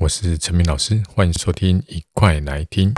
我是陈明老师，欢迎收听，一块来听。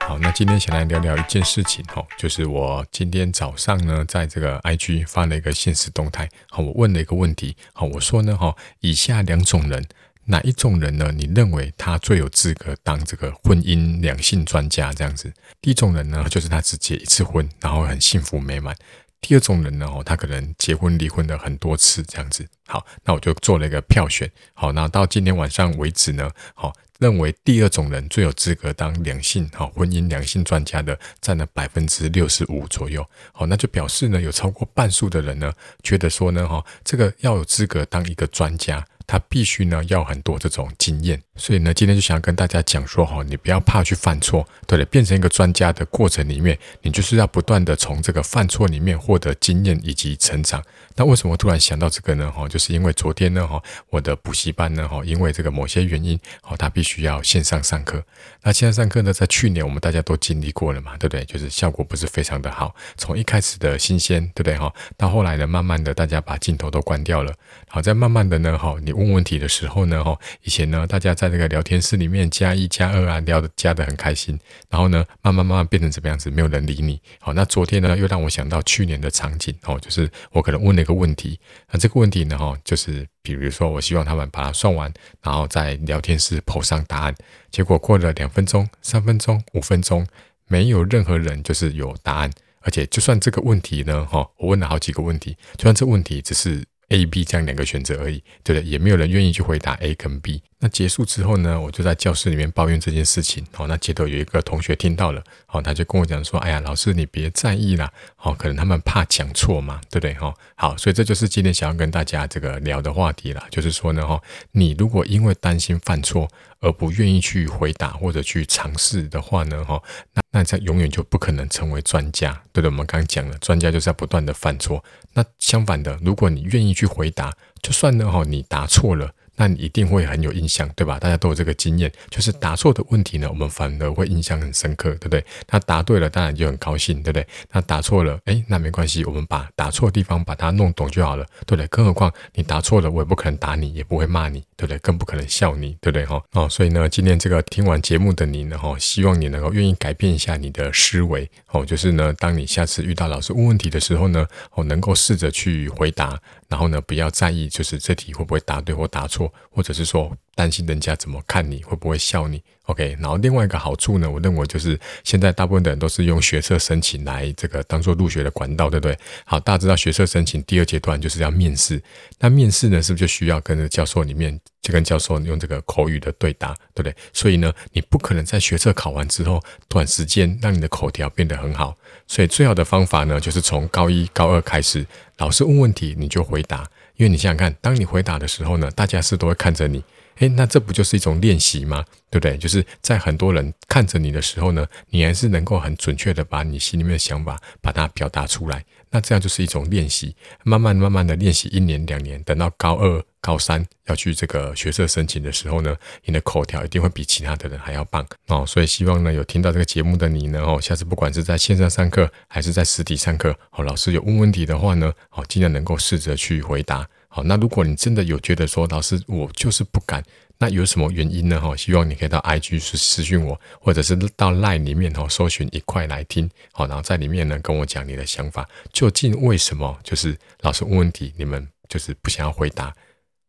好，那今天想来聊聊一件事情哈，就是我今天早上呢，在这个 IG 发了一个限时动态，好，我问了一个问题，好，我说呢，哈，以下两种人，哪一种人呢？你认为他最有资格当这个婚姻两性专家？这样子，第一种人呢，就是他只结一次婚，然后很幸福美满。第二种人呢，他可能结婚离婚了很多次这样子。好，那我就做了一个票选。好，那到今天晚上为止呢，好，认为第二种人最有资格当两性好婚姻两性专家的，占了百分之六十五左右。好，那就表示呢，有超过半数的人呢，觉得说呢，哈，这个要有资格当一个专家。他必须呢要很多这种经验，所以呢今天就想要跟大家讲说哈，你不要怕去犯错，对的，变成一个专家的过程里面，你就是要不断的从这个犯错里面获得经验以及成长。那为什么突然想到这个呢？哈，就是因为昨天呢哈，我的补习班呢哈，因为这个某些原因，哈，他必须要线上上课。那线上上课呢，在去年我们大家都经历过了嘛，对不对？就是效果不是非常的好，从一开始的新鲜，对不对哈？到后来呢，慢慢的大家把镜头都关掉了，好，再慢慢的呢哈，你。问问题的时候呢，哈，以前呢，大家在这个聊天室里面加一加二啊，聊得加得很开心，然后呢，慢慢慢慢变成怎么样子，没有人理你。好，那昨天呢，又让我想到去年的场景，哦，就是我可能问了一个问题，那这个问题呢，哈，就是比如说，我希望他们把它算完，然后在聊天室 po 上答案，结果过了两分钟、三分钟、五分钟，没有任何人就是有答案，而且就算这个问题呢，哈，我问了好几个问题，就算这问题只是。A、B 这样两个选择而已，对不对？也没有人愿意去回答 A 跟 B。那结束之后呢，我就在教室里面抱怨这件事情。好，那接着有一个同学听到了，好，他就跟我讲说：“哎呀，老师你别在意啦，好，可能他们怕讲错嘛，对不对？哈，好，所以这就是今天想要跟大家这个聊的话题啦，就是说呢，哈，你如果因为担心犯错而不愿意去回答或者去尝试的话呢，哈，那那这永远就不可能成为专家，对不对？我们刚刚讲了，专家就是要不断的犯错。那相反的，如果你愿意去回答，就算呢，哈，你答错了。那你一定会很有印象，对吧？大家都有这个经验，就是答错的问题呢，我们反而会印象很深刻，对不对？那答对了，当然就很高兴，对不对？那答错了，哎，那没关系，我们把答错的地方把它弄懂就好了，对不对？更何况你答错了，我也不可能打你，也不会骂你，对不对？更不可能笑你，对不对？哈哦，所以呢，今天这个听完节目的你呢，哈，希望你能够愿意改变一下你的思维，哦，就是呢，当你下次遇到老师问问题的时候呢，哦，能够试着去回答。然后呢，不要在意，就是这题会不会答对或答错，或者是说担心人家怎么看你，会不会笑你。OK，然后另外一个好处呢，我认为就是现在大部分的人都是用学测申请来这个当做入学的管道，对不对？好，大家知道学测申请第二阶段就是要面试，那面试呢，是不是就需要跟着教授里面就跟教授用这个口语的对答，对不对？所以呢，你不可能在学测考完之后短时间让你的口条变得很好，所以最好的方法呢，就是从高一、高二开始，老师问问题你就回答，因为你想想看，当你回答的时候呢，大家是都会看着你。诶，那这不就是一种练习吗？对不对？就是在很多人看着你的时候呢，你还是能够很准确的把你心里面的想法把它表达出来。那这样就是一种练习，慢慢慢慢的练习一年两年，等到高二、高三要去这个学社申请的时候呢，你的口条一定会比其他的人还要棒哦。所以希望呢，有听到这个节目的你呢，哦，下次不管是在线上上课还是在实体上课，哦，老师有问问题的话呢，哦，尽量能够试着去回答。好，那如果你真的有觉得说，老师我就是不敢，那有什么原因呢？哈，希望你可以到 IG 去私讯我，或者是到 Line 里面哈搜寻一块来听，好，然后在里面呢跟我讲你的想法，究竟为什么就是老师问问题，你们就是不想要回答，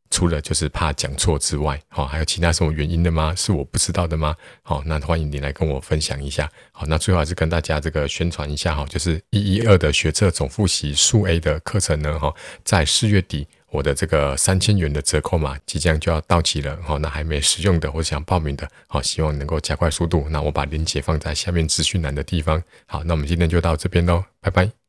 除了就是怕讲错之外，好，还有其他什么原因的吗？是我不知道的吗？好，那欢迎你来跟我分享一下。好，那最后还是跟大家这个宣传一下哈，就是一一二的学测总复习数 A 的课程呢，哈，在四月底。我的这个三千元的折扣码即将就要到期了，好，那还没使用的或想报名的，好，希望能够加快速度。那我把链接放在下面资讯栏的地方。好，那我们今天就到这边喽，拜拜。